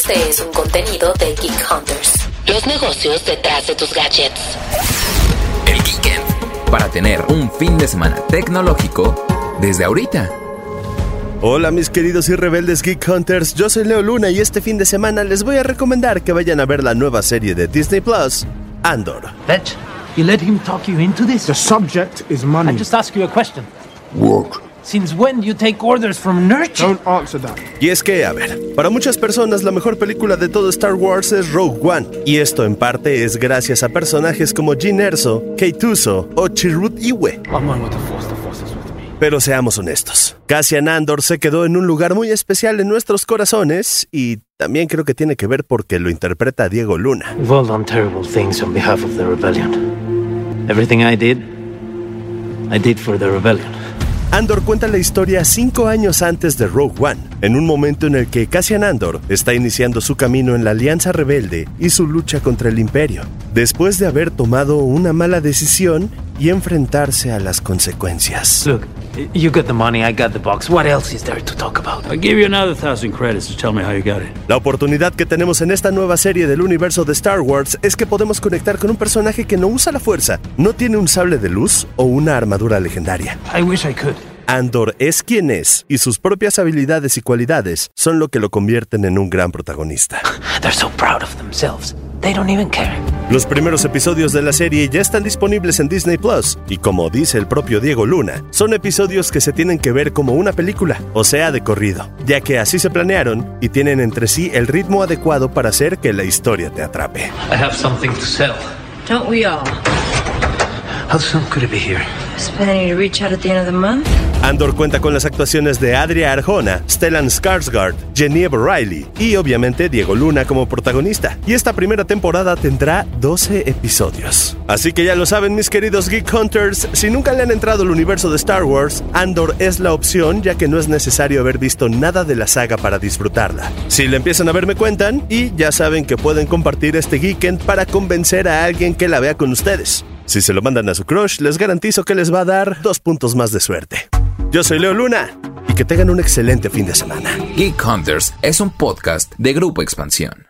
Este es un contenido de Geek Hunters. Los negocios detrás de tus gadgets. El Geekend. Para tener un fin de semana tecnológico desde ahorita. Hola mis queridos y rebeldes Geek Hunters, yo soy Leo Luna y este fin de semana les voy a recomendar que vayan a ver la nueva serie de Disney Plus, Andor. Fetch, you let him talk you into this? The subject is money. I just ask you a question. Work. Since when you take orders from Nurture? Don't answer that. Y es que, a ver, para muchas personas la mejor película de todo Star Wars es Rogue One, y esto en parte es gracias a personajes como Jyn Erso, Kate Uso o Chirrut Iwe. Pero seamos honestos, Cassian Andor se quedó en un lugar muy especial en nuestros corazones y también creo que tiene que ver porque lo interpreta Diego Luna. We've all done terrible things on behalf of the rebellion. Everything I did, I did for the rebellion. Andor cuenta la historia cinco años antes de Rogue One, en un momento en el que Cassian Andor está iniciando su camino en la Alianza Rebelde y su lucha contra el Imperio, después de haber tomado una mala decisión y enfrentarse a las consecuencias. Look, you got the money, I got the box. What else is there to talk about? I'll give you another thousand credits to tell me how you got it. La oportunidad que tenemos en esta nueva serie del universo de Star Wars es que podemos conectar con un personaje que no usa la fuerza, no tiene un sable de luz o una armadura legendaria. I wish I could. Andor es quien es y sus propias habilidades y cualidades son lo que lo convierten en un gran protagonista. They're so proud of themselves. They don't even care. Los primeros episodios de la serie ya están disponibles en Disney Plus y como dice el propio Diego Luna, son episodios que se tienen que ver como una película, o sea, de corrido, ya que así se planearon y tienen entre sí el ritmo adecuado para hacer que la historia te atrape. I have something to sell. Don't we all? How soon could it be here? Planning to reach out at the end of the month? Andor cuenta con las actuaciones de Adria Arjona, Stellan Skarsgård, Genevieve Riley y obviamente Diego Luna como protagonista. Y esta primera temporada tendrá 12 episodios. Así que ya lo saben mis queridos Geek Hunters, si nunca le han entrado al universo de Star Wars, Andor es la opción ya que no es necesario haber visto nada de la saga para disfrutarla. Si le empiezan a ver me cuentan y ya saben que pueden compartir este Geekend para convencer a alguien que la vea con ustedes. Si se lo mandan a su crush, les garantizo que les va a dar dos puntos más de suerte. Yo soy Leo Luna y que tengan un excelente fin de semana. Geek Hunters es un podcast de Grupo Expansión.